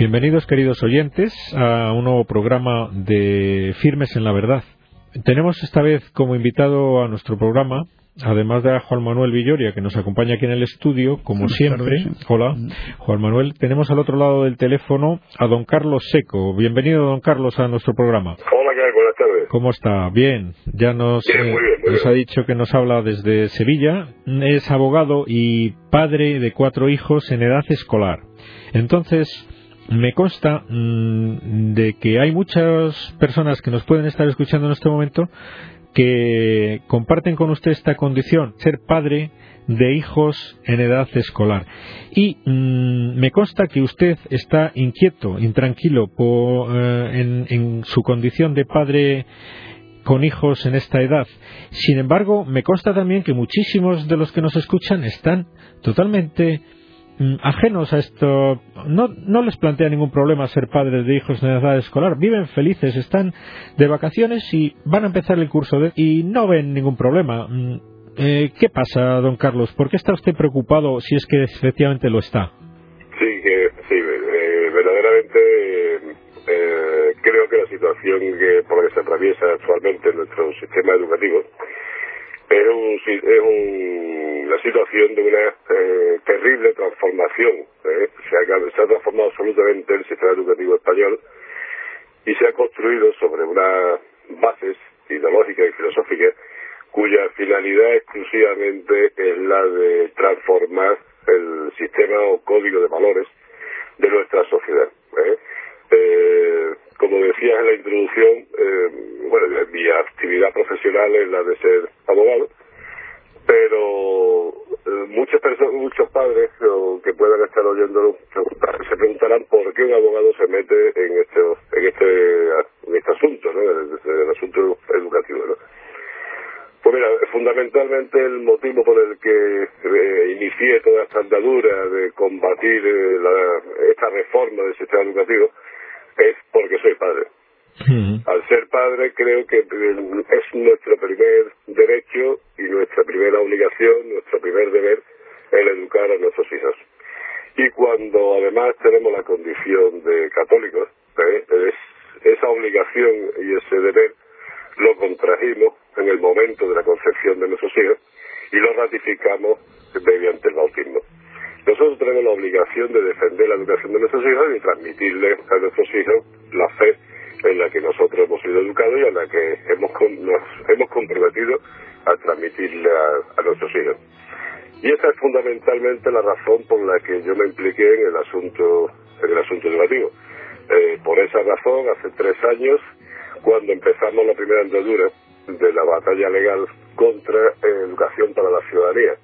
Bienvenidos, queridos oyentes, a un nuevo programa de Firmes en la Verdad. Tenemos esta vez como invitado a nuestro programa, además de a Juan Manuel Villoria, que nos acompaña aquí en el estudio, como siempre. Hola, Juan Manuel. Tenemos al otro lado del teléfono a don Carlos Seco. Bienvenido, don Carlos, a nuestro programa. Hola, ¿qué Buenas tardes. ¿Cómo está? Bien. Ya nos, Bien, muy bien, muy nos bien. ha dicho que nos habla desde Sevilla. Es abogado y padre de cuatro hijos en edad escolar. Entonces, me consta mm, de que hay muchas personas que nos pueden estar escuchando en este momento que comparten con usted esta condición, ser padre de hijos en edad escolar. Y mm, me consta que usted está inquieto, intranquilo eh, en, su condición de padre con hijos en esta edad. Sin embargo, me consta también que muchísimos de los que nos escuchan están totalmente ajenos a esto, no, no les plantea ningún problema ser padres de hijos en edad escolar, viven felices, están de vacaciones y van a empezar el curso de- y no ven ningún problema. Mm, eh, ¿Qué pasa, don Carlos? ¿Por qué está usted preocupado si es que efectivamente lo está? Sí, sí, eh, verdaderamente eh, creo que la situación que, por la que se atraviesa actualmente en nuestro sistema educativo es, un, es un- la situación de una eh, terrible transformación. ¿eh? Se, ha, transformado absolutamente el sistema educativo español y se ha construido sobre unas bases ideológicas y filosóficas cuya finalidad exclusivamente es la de transformar el sistema o código de valores de nuestra sociedad. ¿eh? Eh, como decías en la introducción, eh, bueno, mi actividad profesional es la de ser abogado, pero eh, muchas personas, muchos padres o que puedan estar oyéndolo se preguntarán por qué un abogado se mete en este en este en este asunto, ¿no? El, asunto educativo, ¿no? Pues mira, fundamentalmente el motivo por el que eh, inicié toda esta andadura de combatir eh, la- esta reforma del sistema educativo es porque soy padre. Al ser padre creo que eh, es nuestro primer derecho y nuestra primera obligación, nuestro primer deber el educar a nuestros hijos. Y cuando además tenemos la condición de católicos, ¿eh? es- esa obligación y ese deber lo contrajimos en el momento de la concepción de nuestros hijos y lo ratificamos mediante el bautismo. Nosotros tenemos la obligación de defender la educación de nuestros hijos y transmitirle a nuestros hijos la fe en la que nosotros hemos sido educados y a la que hemos, nos hemos comprometido a transmitirle a, a nuestros hijos. Y esa es fundamentalmente la razón por la que yo me impliqué en el asunto, en el asunto educativo. Eh, por esa razón, hace tres años, cuando empezamos la primera andadura de la batalla legal contra eh, educación para la ciudadanía.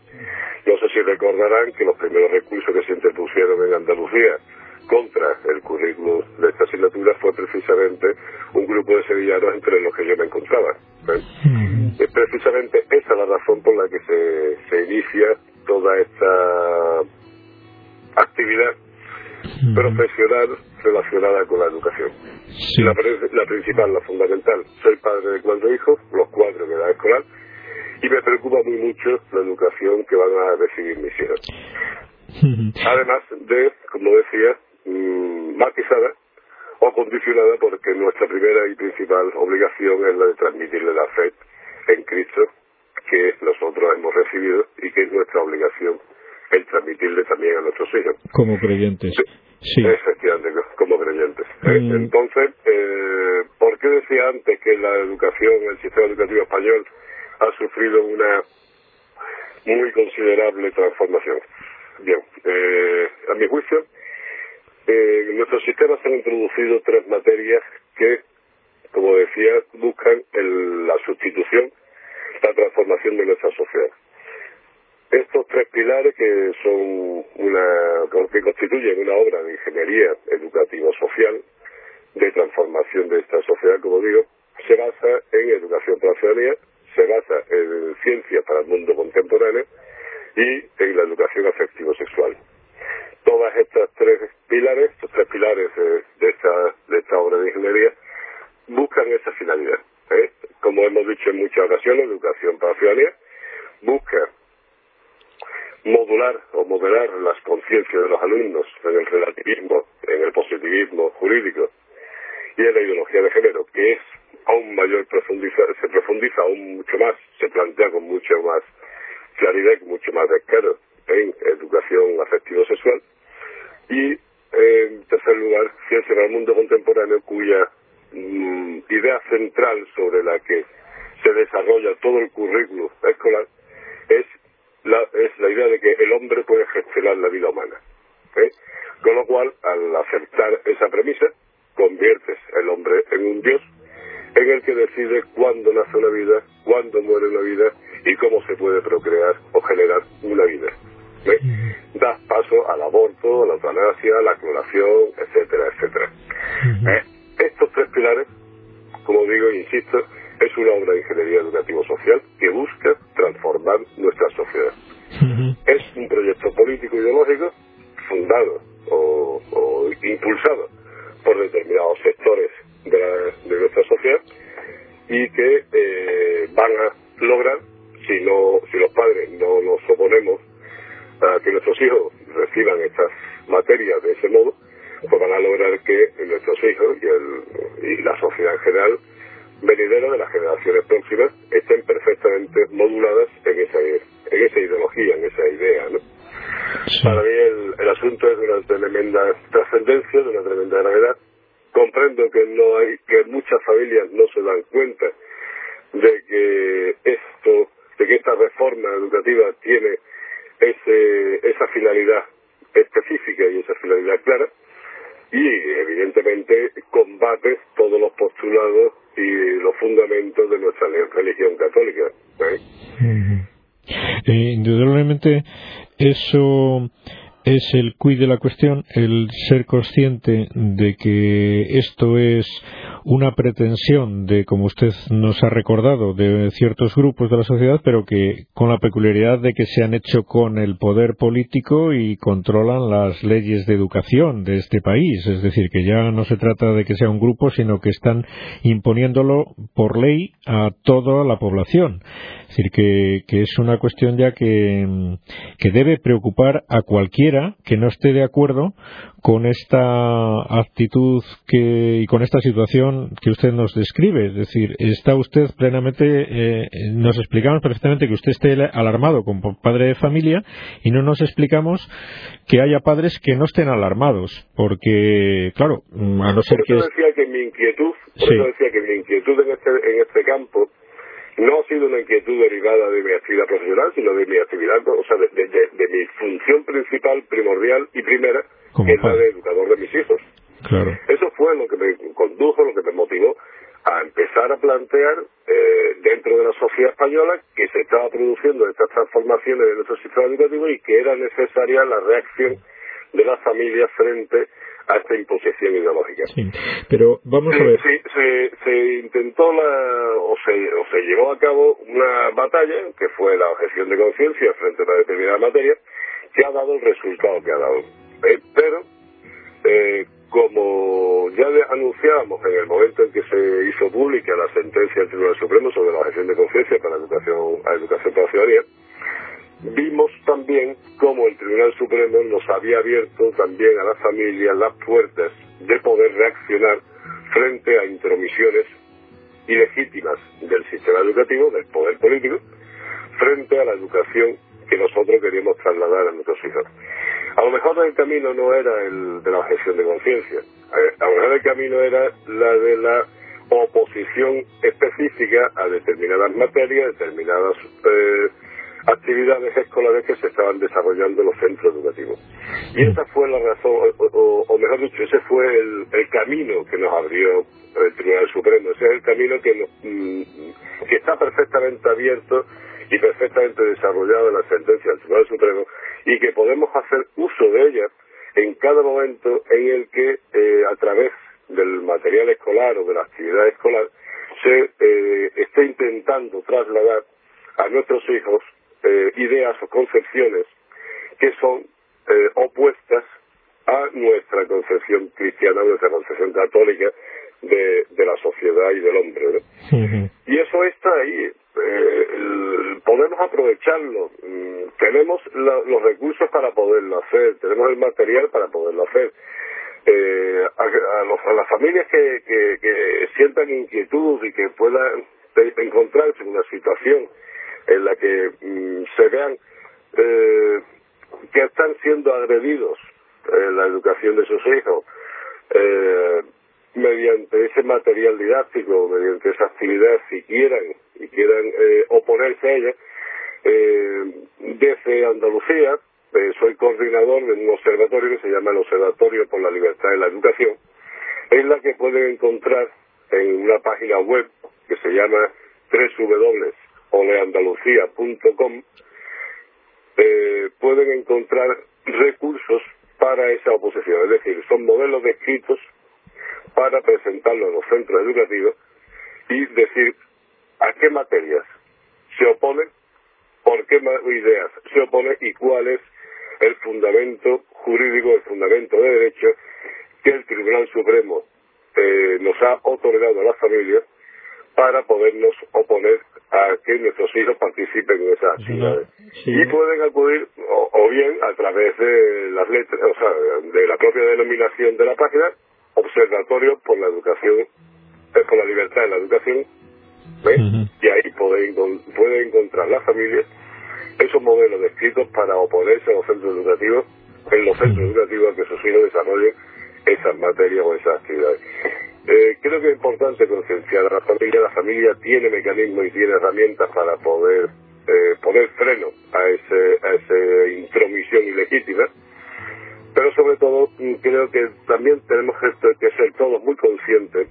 No sé si recordarán que los primeros recursos que se interpusieron en Andalucía contra el currículum de esta asignatura fue precisamente un grupo de sevillanos entre los que yo me encontraba. ¿eh? Es precisamente esa la razón por la que se, se inicia toda esta actividad profesional relacionada con la educación. Sí. La, la principal, la fundamental. Soy padre de cuatro hijos, los cuatro en edad escolar, y me preocupa muy mucho la educación que van a recibir mis hijos. Además de, como decía, mm, matizada o condicionada porque nuestra primera y principal obligación es la de transmitirle la fe en Cristo que nosotros hemos recibido y que es nuestra obligación el transmitirle también a nuestros hijos. Como creyentes. Sí. Efectivamente, como creyentes. ¿eh? Mm. Entonces, eh, ¿por qué decía antes que la educación, el sistema educativo español ha sufrido una muy considerable transformación? Bien, eh, a mi juicio, eh, en nuestro sistema se han introducido tres materias que, como decía, buscan el- la sustitución, la transformación de nuestra sociedad. Estos tres pilares que son una que constituyen una obra de ingeniería educativa social de transformación de esta sociedad, como digo, se basa en educación para la ciudadanía, se basa en ciencia para el mundo contemporáneo y en la educación afectivo-sexual. Todas estas tres pilares, estos tres pilares eh, de esta de esta obra de ingeniería buscan esa finalidad. ¿eh? Como hemos dicho en muchas ocasiones, educación para la ciudadanía busca modular o modelar las conciencias de los alumnos en el relativismo, en el positivismo jurídico y en la ideología de género, que es aún mayor, profundiza, se profundiza aún mucho más, se plantea con mucho más claridad y mucho más descaro en educación afectivo-sexual. Y en tercer lugar, ciencia en el mundo contemporáneo, cuya mm, idea central sobre la que se desarrolla todo el currículo escolar es la, es la idea de que el hombre puede gestionar la vida humana. Con lo cual, al aceptar esa premisa, conviertes el hombre en un dios en el que decide cuándo nace una vida, cuándo muere una vida y cómo se puede procrear o generar una vida. ¿eh? Das paso al aborto, a la eutanasia, a la clonación, etcétera, etcétera. ¿Eh? Estos tres pilares, como digo e insisto, es una obra de ingeniería educativo-social que busca transformar nuestra sociedad. Es un proyecto político-ideológico fundado o, impulsado por determinados sectores de, nuestra sociedad y que eh, van a lograr, si, no, si los padres no nos oponemos a que nuestros hijos reciban estas materias de ese modo, pues van a lograr que nuestros hijos y, el, y la sociedad en general venideros de las generaciones próximas estén perfectamente moduladas en esa, en esa ideología, en esa idea. ¿no? Para mí el, asunto es de una tremenda trascendencia, de una tremenda gravedad. Comprendo que no hay, que muchas familias no se dan cuenta de que esto, de que esta reforma educativa tiene ese, esa finalidad específica y esa finalidad clara y evidentemente combate todos los postulados y los fundamentos de nuestra religión católica. Eh, indudablemente eso es el quid de la cuestión, el ser consciente de que esto es una pretensión de, como usted nos ha recordado, de ciertos grupos de la sociedad, pero que con la peculiaridad de que se han hecho con el poder político y controlan las leyes de educación de este país. Es decir, que ya no se trata de que sea un grupo, sino que están imponiéndolo por ley a toda la población. Es decir, que, es una cuestión ya que, que debe preocupar a cualquiera que no esté de acuerdo con esta actitud que, y con esta situación que usted nos describe. Es decir, está usted plenamente, eh, nos explicamos perfectamente que usted esté alarmado como padre de familia y no nos explicamos que haya padres que no estén alarmados, porque, claro, a no ser que... decía que mi inquietud, decía que mi inquietud en este, en este campo no ha sido una inquietud derivada de mi actividad profesional, sino de mi actividad, o sea, de, mi función principal, primordial y primera, que es la de educador de mis hijos. Claro. Eso fue lo que me condujo, lo que me motivó a empezar a plantear eh, dentro de la sociedad española que se estaba produciendo estas transformaciones de nuestro sistema educativo y que era necesaria la reacción de las familias frente a esta imposición ideológica. Sí, pero vamos a ver. Se, se, intentó la, o, se, o se llevó a cabo una batalla, que fue la objeción de conciencia frente a una determinada materia, que ha dado el resultado que ha dado. Eh, pero, eh, como ya anunciábamos en el momento en que se hizo pública la sentencia del Tribunal Supremo sobre la objeción de conciencia para la educación, la educación para la ciudadanía, vimos también cómo el Tribunal Supremo nos había abierto también a las familias las puertas de poder reaccionar frente a intromisiones ilegítimas del sistema educativo, del poder político, frente a la educación que nosotros queríamos trasladar a nuestros hijos. A lo mejor el camino no era el de la objeción de conciencia, a lo mejor el camino era la de la oposición específica a determinadas materias, determinadas eh, actividades escolares que se estaban desarrollando en los centros educativos. Y esa fue la razón, o, mejor dicho, ese fue el, camino que nos abrió el Tribunal Supremo, ese es el camino que, mm, que está perfectamente abierto y perfectamente desarrollado en la sentencia del Tribunal Supremo y que podemos hacer uso de ella en cada momento en el que eh, a través del material escolar o de la actividad escolar se eh, esté intentando trasladar a nuestros hijos eh, ideas o concepciones que son eh, opuestas a nuestra concepción cristiana, nuestra concepción católica de, la sociedad y del hombre. Y eso está ahí. Eh, podemos aprovecharlo. Mm, tenemos los recursos para poderlo hacer, tenemos el material para poderlo hacer. Eh, a, las familias que, que, sientan inquietud y que puedan encontrarse en una situación en la que mm, se vean eh, que están siendo agredidos en la educación de sus hijos eh, mediante ese material didáctico, mediante esa actividad, si quieran y quieran eh, oponerse a ella, eh, desde Andalucía, eh, soy coordinador de un observatorio que se llama el Observatorio por la Libertad de la Educación, en la que pueden encontrar en una página web que se llama www.oleandalucía.com eh, pueden encontrar recursos para esa oposición, es decir, son modelos descritos para presentarlo en los centros educativos y decir a qué materias se opone, por qué ideas se opone y cuál es el fundamento jurídico, el fundamento de derecho que el Tribunal Supremo eh, nos ha otorgado a las familias para podernos oponer a que nuestros hijos participen en esas actividades. Y pueden acudir o, bien a través de las letras, o sea, de la propia denominación de la página, Observatorio por la Educación, eh, por la Libertad de la Educación, y ahí pueden, pueden encontrar las familias esos modelos descritos para oponerse a los centros educativos, en los centros educativos que sus hijos desarrollen esas materias o esas actividades. Eh, creo que es importante concienciar a la familia. La familia tiene mecanismos y tiene herramientas para poder eh, poner freno a, ese, a esa intromisión ilegítima. Pero sobre todo mm, creo que también tenemos que ser todos muy conscientes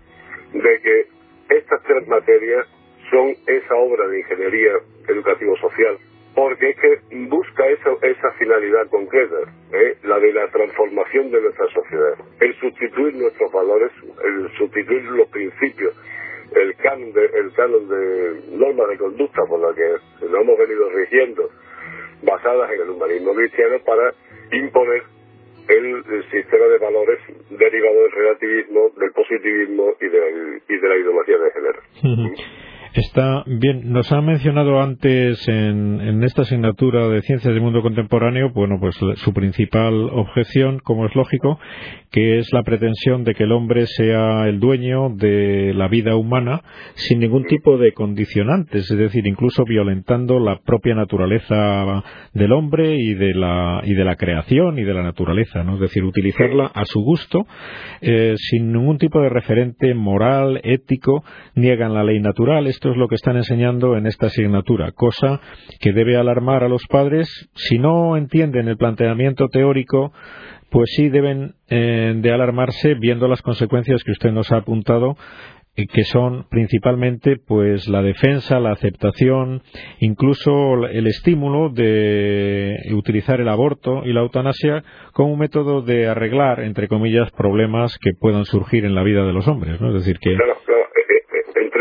de que estas tres materias son esa obra de ingeniería educativo-social porque es que busca esa, esa finalidad concreta, ¿eh? la de la transformación de nuestra sociedad, el sustituir nuestros valores, el sustituir los principios, el canon de, el canon de normas de conducta por la que nos hemos venido rigiendo, basadas en el humanismo cristiano, para imponer el, sistema de valores derivado del relativismo, del positivismo y de, y de la ideología de género. Está bien, nos ha mencionado antes en, esta asignatura de Ciencias del Mundo Contemporáneo, bueno, pues su principal objeción, como es lógico, que es la pretensión de que el hombre sea el dueño de la vida humana sin ningún tipo de condicionantes, es decir, incluso violentando la propia naturaleza del hombre y de la, y de la creación y de la naturaleza, ¿no? Es decir, utilizarla a su gusto, eh, sin ningún tipo de referente moral, ético, niegan la ley natural es lo que están enseñando en esta asignatura, cosa que debe alarmar a los padres si no entienden el planteamiento teórico pues sí deben eh, de alarmarse viendo las consecuencias que usted nos ha apuntado eh, que son principalmente pues la defensa, la aceptación, incluso el estímulo de utilizar el aborto y la eutanasia como un método de arreglar entre comillas problemas que puedan surgir en la vida de los hombres, ¿no? Es decir que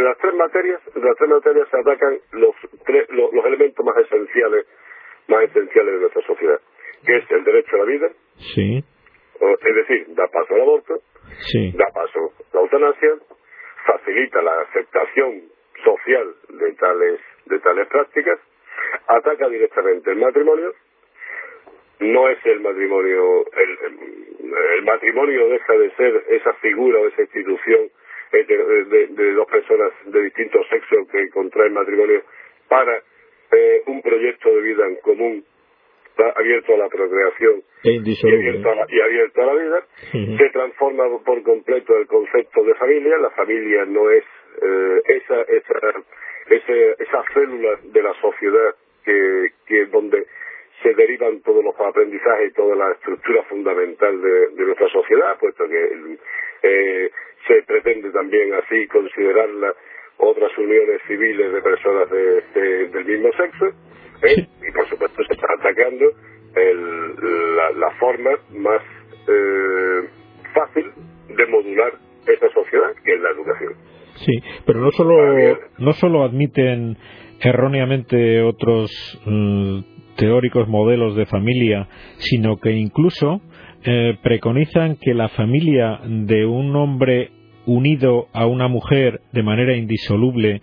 las tres materias, las tres materias se atacan los, los, elementos más esenciales, más esenciales de nuestra sociedad, que es el derecho a la vida, sí. es decir, da paso al aborto, sí. da paso a la eutanasia, facilita la aceptación social de tales, de tales prácticas, ataca directamente el matrimonio, no es el matrimonio, el, el matrimonio deja de ser esa figura o esa institución de, dos personas de distintos sexos que contraen matrimonio para eh, un proyecto de vida en común abierto a la procreación e y, abierto a la, y abierto a la vida, se transforma por completo el concepto de familia. La familia no es eh, esa, esa, esa célula de la sociedad que, que donde se derivan todos los aprendizajes y toda la estructura fundamental de, nuestra sociedad, puesto que eh, se pretende también así considerarla otras uniones civiles de personas de, del mismo sexo ¿eh? y por supuesto se está atacando la, forma más eh, fácil de modular esa sociedad que es la educación. Sí pero no solo no solo admiten erróneamente otros mm, teóricos modelos de familia sino que incluso eh, preconizan que la familia de un hombre unido a una mujer de manera indisoluble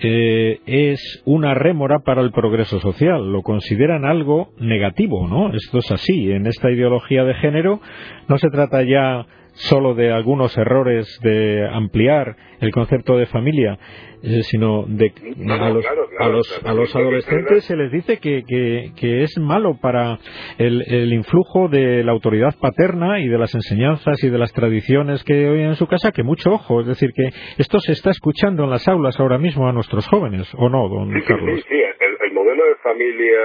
eh, es una rémora para el progreso social, lo consideran algo negativo, ¿no? Esto es así. En esta ideología de género no se trata ya solo de algunos errores de ampliar el concepto de familia, eh, sino de a los, a los, a los adolescentes se les dice que, que, es malo para el, el, influjo de la autoridad paterna y de las enseñanzas y de las tradiciones que oyen en su casa, que mucho ojo, es decir, que esto se está escuchando en las aulas ahora mismo a nuestros jóvenes, ¿o no, don Carlos? Sí, sí, el, el modelo de familia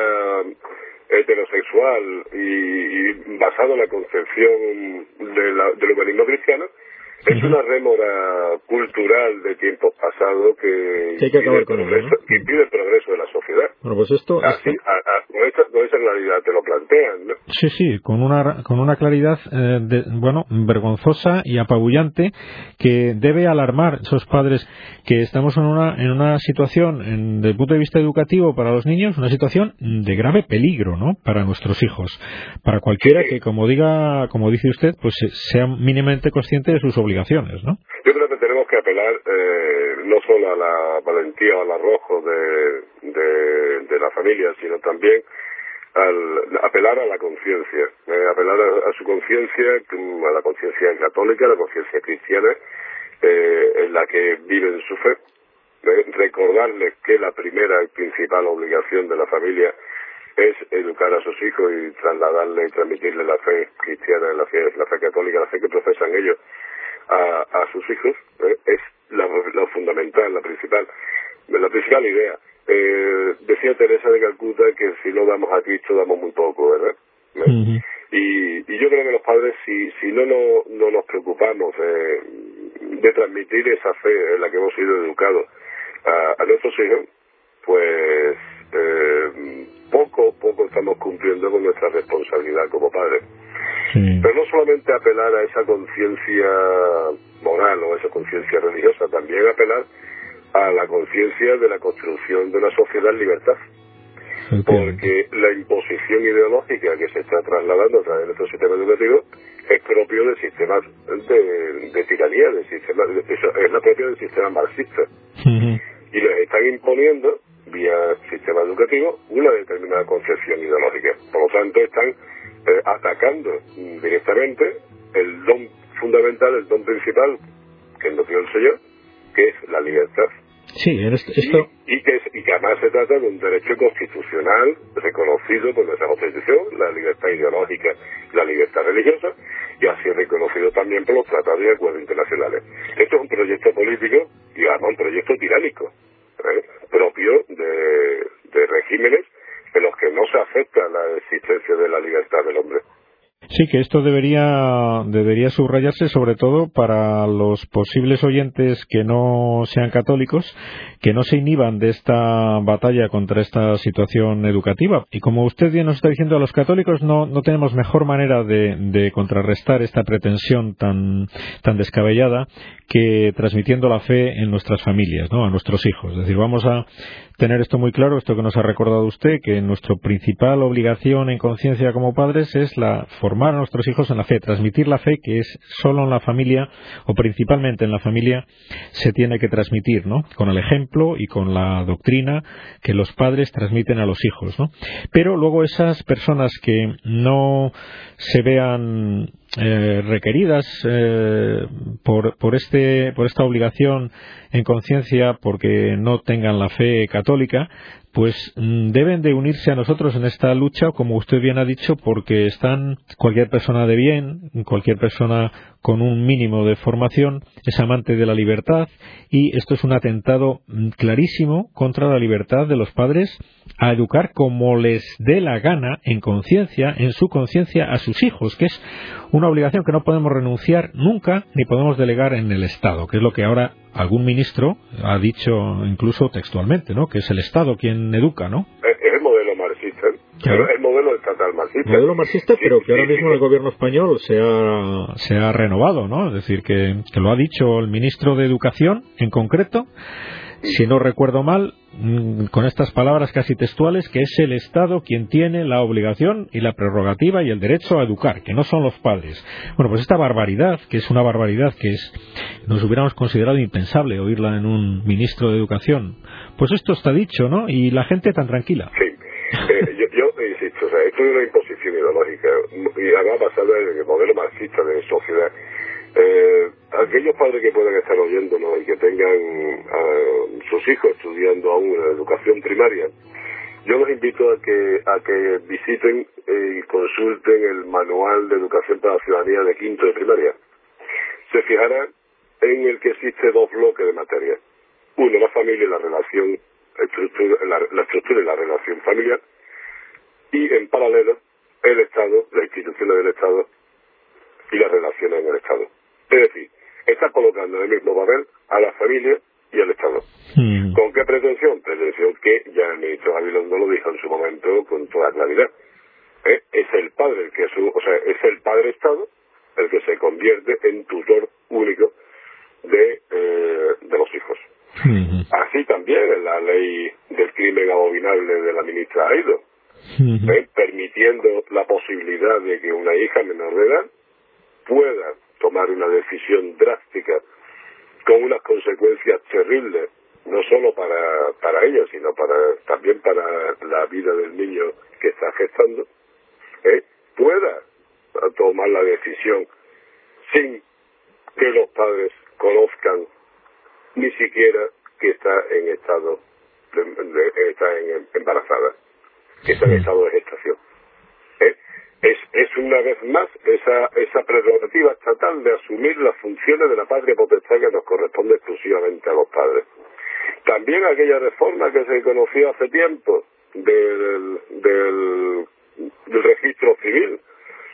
heterosexual y, basado en la concepción de la, del humanismo cristiano, es una rémora cultural de tiempos pasados que, impide, el progreso, de la sociedad. Bueno, pues esto... Así, con, esa, claridad te lo plantean, ¿no? Sí, sí, con una, con una claridad, eh, bueno, vergonzosa y apabullante que debe alarmar a esos padres que estamos en una, en una situación, en, desde el punto de vista educativo para los niños, una situación de grave peligro, ¿no? Para nuestros hijos. Para cualquiera que, como diga, como dice usted, pues sea mínimamente consciente de sus obligaciones ¿no? Yo creo que tenemos que apelar eh, no solo a la valentía o al arrojo de, de, la familia, sino también al apelar a la conciencia, eh, apelar a, su conciencia, a la conciencia católica, a la conciencia cristiana, eh, en la que viven su fe, recordarles que la primera y principal obligación de la familia es educar a sus hijos y trasladarle y transmitirle la fe cristiana, la fe, la fe católica, la fe que profesan ellos a, a sus hijos eh, es la, fundamental, la principal, la principal idea. Eh, decía Teresa de Calcuta que si no damos a Cristo damos muy poco, ¿verdad? y, y, yo creo que los padres, si, si no, no, no nos preocupamos de, de transmitir esa fe en la que hemos sido educados a, a nuestros hijos, pues eh, poco, poco estamos cumpliendo con nuestra responsabilidad como padres. Pero no solamente apelar a esa conciencia moral o a esa conciencia religiosa, también apelar a la conciencia de la construcción de una sociedad en libertad. Porque la imposición ideológica que se está trasladando a través de nuestro sistema educativo es propio del sistema de, tiranía, del sistema, es la propia del sistema marxista. Y les están imponiendo, vía sistema educativo, una determinada concepción ideológica. Por lo tanto, están eh, atacando directamente el don fundamental, el don principal que nos dio el Señor, que es la libertad. Sí, esto... y, que, y que además se trata de un derecho constitucional reconocido por nuestra Constitución, la libertad ideológica la libertad religiosa, y así reconocido también por los tratados y acuerdos internacionales. Esto es un proyecto político y además un proyecto tiránico, ¿eh? propio de, de regímenes en los que no se acepta la existencia de la libertad del hombre. Sí, que esto debería, debería subrayarse sobre todo para los posibles oyentes que no sean católicos, que no se inhiban de esta batalla contra esta situación educativa. Y como usted bien nos está diciendo, a los católicos no, no tenemos mejor manera de, contrarrestar esta pretensión tan, tan descabellada que transmitiendo la fe en nuestras familias, ¿no? a nuestros hijos. Es decir, vamos a tener esto muy claro, esto que nos ha recordado usted, que nuestra principal obligación en conciencia como padres es la formar a nuestros hijos en la fe, transmitir la fe que es solo en la familia o principalmente en la familia se tiene que transmitir, ¿no? Con el ejemplo y con la doctrina que los padres transmiten a los hijos, ¿no? Pero luego esas personas que no se vean eh, requeridas eh, por, por, este, por esta obligación en conciencia porque no tengan la fe católica, pues mm, deben de unirse a nosotros en esta lucha, como usted bien ha dicho, porque están cualquier persona de bien, cualquier persona con un mínimo de formación, es amante de la libertad y esto es un atentado clarísimo contra la libertad de los padres a educar como les dé la gana, en conciencia, en su conciencia, a sus hijos, que es una obligación que no podemos renunciar nunca ni podemos delegar en el Estado, que es lo que ahora algún ministro ha dicho incluso textualmente, ¿no? Que es el Estado quien educa, ¿no? Es el modelo marxista. Modelo estatal marxista. Modelo marxista, pero que ahora mismo el gobierno español se ha, se ha renovado, ¿no? Es decir, que, que lo ha dicho el ministro de Educación en concreto, si no recuerdo mal, mm, con estas palabras casi textuales, que es el Estado quien tiene la obligación y la prerrogativa y el derecho a educar, que no son los padres. Bueno, pues esta barbaridad, que es una barbaridad que es, nos hubiéramos considerado impensable oírla en un ministro de Educación, pues esto está dicho, ¿no? Y la gente tan tranquila. Sí. Eh, yo, yo, insisto, o sea, esto es una imposición ideológica y además basada en el modelo marxista de sociedad eh, aquellos padres que puedan estar oyéndonos y que tengan a sus hijos estudiando aún en educación primaria, yo los invito a que, a que visiten y consulten el manual de educación para la ciudadanía de quinto de primaria. Se fijarán en el que existe dos bloques de materia. Uno, la familia y la relación, la, la estructura y la relación familiar. Y en paralelo, el Estado, las instituciones del Estado y las relaciones en el Estado. Es decir, está colocando en el mismo papel a la familia y al Estado. Hmm. ¿Con qué pretensión? Pretensión que ya el ministro Gabilondo lo dijo en su momento con toda claridad. ¿Eh? Es el padre el que es, o sea, es el padre Estado el que se convierte en tutor único de, eh, de los hijos. Hmm. Así también en la ley del crimen abominable de la ministra Aido, hmm. ¿eh? La posibilidad de que una hija menor de edad pueda tomar una decisión drástica con unas consecuencias terribles, no solo para, para ella, sino para también para la vida del niño que está gestando, ¿eh? pueda tomar la decisión sin que los padres conozcan ni siquiera que está en estado de, está embarazada, que está en estado de gestación es, es una vez más esa, esa prerrogativa estatal de asumir las funciones de la patria potestad que nos corresponde exclusivamente a los padres. También aquella reforma que se conoció hace tiempo del, del, registro civil,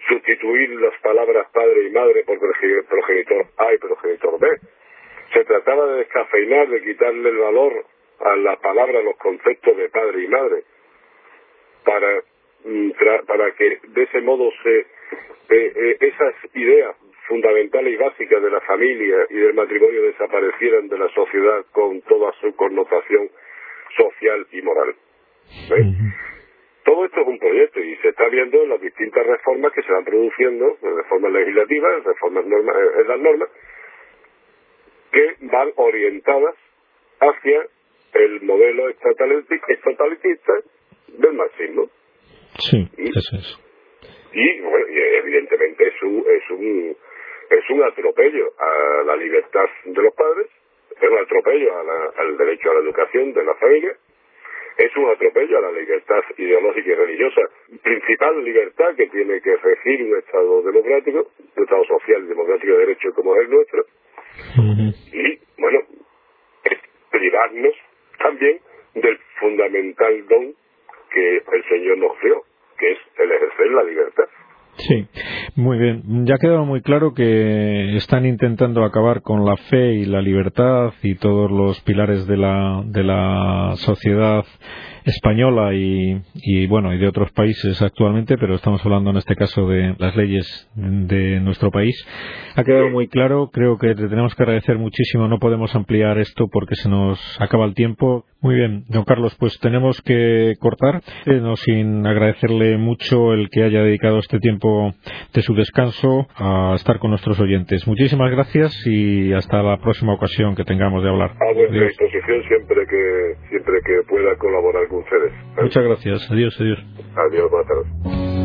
sustituir las palabras padre y madre por progenitor A y progenitor B. Se trataba de descafeinar, de quitarle el valor a la palabra, a los conceptos de padre y madre, para para que de ese modo se eh, eh, esas ideas fundamentales y básicas de la familia y del matrimonio desaparecieran de la sociedad con toda su connotación social y moral. Todo esto es un proyecto y se está viendo en las distintas reformas que se van produciendo, reformas legislativas, reformas norma, eh, en las normas, que van orientadas hacia el modelo estatalitista del marxismo. Sí, eso es. Y, bueno, evidentemente es un, es un es un atropello a la libertad de los padres, es un atropello al derecho a la educación de la familia, es un atropello a la libertad ideológica y religiosa, principal libertad que tiene que regir un Estado democrático, un Estado social y democrático de derecho como es el nuestro. Y, bueno, es privarnos también del fundamental don que el Señor nos dio, que es el ejercer la libertad. Sí, muy bien. Ya ha quedado muy claro que están intentando acabar con la fe y la libertad y todos los pilares de la, de la sociedad española y, y, bueno y de otros países actualmente, pero estamos hablando en este caso de las leyes de nuestro país. Ha quedado muy claro. Creo que te tenemos que agradecer muchísimo. No podemos ampliar esto porque se nos acaba el tiempo. Muy bien, don Carlos, pues tenemos que cortar, eh, no sin agradecerle mucho el que haya dedicado este tiempo de su descanso a estar con nuestros oyentes. Muchísimas gracias y hasta la próxima ocasión que tengamos de hablar. A vuestra disposición siempre que siempre que pueda colaborar con ustedes. Muchas gracias. Adiós, adiós. Adiós, buenas tardes.